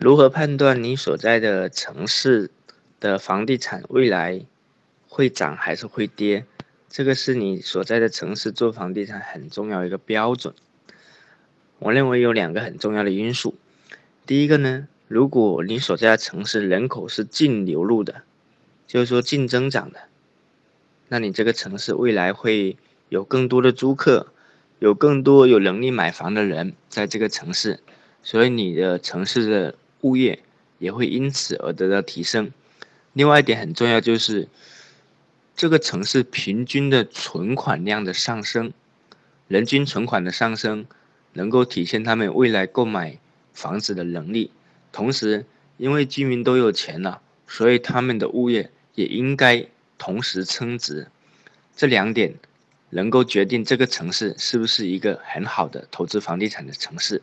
如何判断你所在的城市的房地产未来会涨还是会跌？这个是你所在的城市做房地产很重要一个标准。我认为有两个很重要的因素。第一个呢，如果你所在的城市人口是净流入的，就是说净增长的，那你这个城市未来会有更多的租客，有更多有能力买房的人在这个城市，所以你的城市的。物业也会因此而得到提升。另外一点很重要，就是这个城市平均的存款量的上升，人均存款的上升，能够体现他们未来购买房子的能力。同时，因为居民都有钱了，所以他们的物业也应该同时增值。这两点能够决定这个城市是不是一个很好的投资房地产的城市。